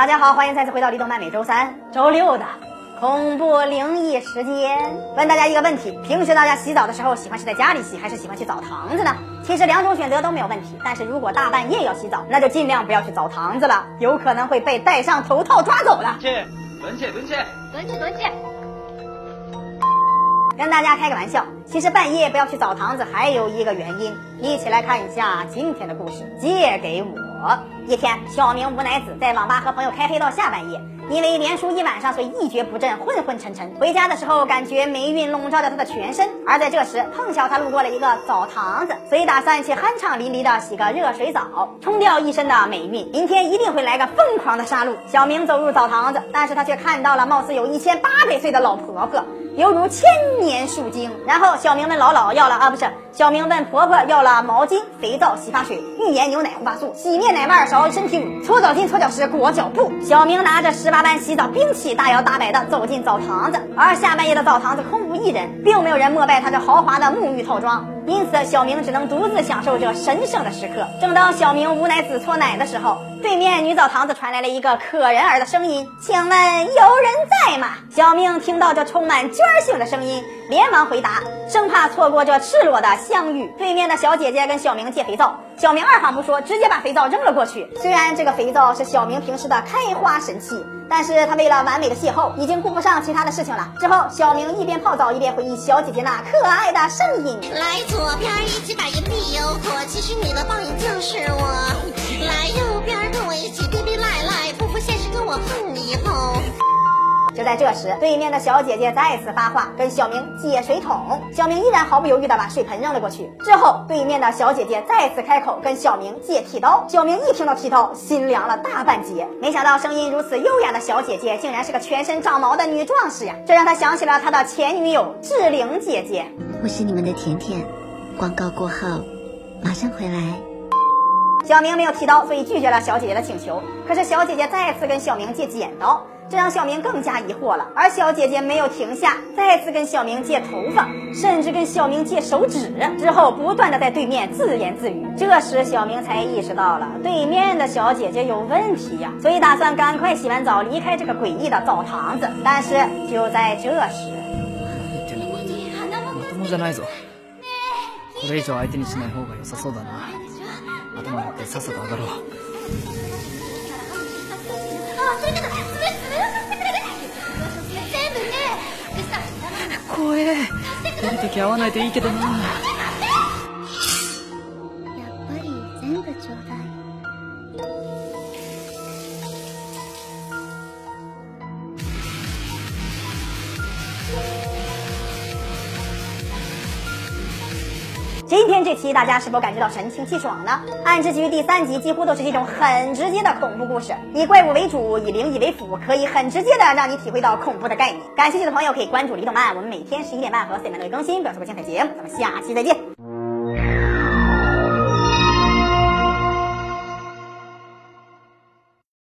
大家好，欢迎再次回到李动漫每周三、周六的恐怖灵异时间。问大家一个问题：平时大家洗澡的时候，喜欢是在家里洗，还是喜欢去澡堂子呢？其实两种选择都没有问题，但是如果大半夜要洗澡，那就尽量不要去澡堂子了，有可能会被戴上头套抓走了。去，蹲起，蹲起，蹲起，蹲起。跟大家开个玩笑，其实半夜不要去澡堂子还有一个原因，一起来看一下今天的故事。借给我。一天，小明无奈子在网吧和朋友开黑到下半夜，因为连输一晚上，所以一蹶不振，昏昏沉沉。回家的时候，感觉霉运笼罩着他的全身。而在这时，碰巧他路过了一个澡堂子，所以打算去酣畅淋漓的洗个热水澡，冲掉一身的霉运。明天一定会来个疯狂的杀戮。小明走入澡堂子，但是他却看到了貌似有一千八百岁的老婆婆。犹如千年树精。然后小明问姥姥要了啊，不是，小明问婆婆要了毛巾、肥皂、洗发水、浴盐、牛奶、护发素、洗面奶挖耳勺身体乳、搓澡巾、搓脚石、裹脚布。小明拿着十八般洗澡兵器，大摇大摆的走进澡堂子。而下半夜的澡堂子空无一人，并没有人膜拜他这豪华的沐浴套装。因此，小明只能独自享受这神圣的时刻。正当小明无奈子搓奶的时候，对面女澡堂子传来了一个可人儿的声音：“请问有人在吗？”小明听到这充满娟儿性的声音，连忙回答，生怕错过这赤裸的相遇。对面的小姐姐跟小明借肥皂，小明二话不说，直接把肥皂扔了过去。虽然这个肥皂是小明平时的开花神器。但是他为了完美的邂逅，已经顾不上其他的事情了。之后，小明一边泡澡一边回忆小姐姐那可爱的声音：“来左边一起把眼皮游过，其实你的报应就是我。就在这时，对面的小姐姐再次发话，跟小明借水桶。小明依然毫不犹豫地把水盆扔了过去。之后，对面的小姐姐再次开口跟小明借剃刀。小明一听到剃刀，心凉了大半截。没想到声音如此优雅的小姐姐，竟然是个全身长毛的女壮士呀！这让他想起了他的前女友志玲姐姐。我是你们的甜甜，广告过后马上回来。小明没有剃刀，所以拒绝了小姐姐的请求。可是小姐姐再次跟小明借剪刀。这让小明更加疑惑了，而小姐姐没有停下，再次跟小明借头发，甚至跟小明借手指，之后不断的在对面自言自语。这时小明才意识到了对面的小姐姐有问题呀，所以打算赶快洗完澡离开这个诡异的澡堂子。但是就在这时，じゃないぞ。これ以上相手にしない方が良さそうだな。 頭打ってさっさと上がろう。あ、そういうこと怖え出るとき会わないといいけどなやっぱり全部ちょうだい今天这期大家是否感觉到神清气爽呢？《暗之局》第三集几乎都是这种很直接的恐怖故事，以怪物为主，以灵异为辅，可以很直接的让你体会到恐怖的概念。感兴趣的朋友可以关注李动漫，我们每天十一点半和四点半都会更新，不要错过精彩节目。咱们下期再见。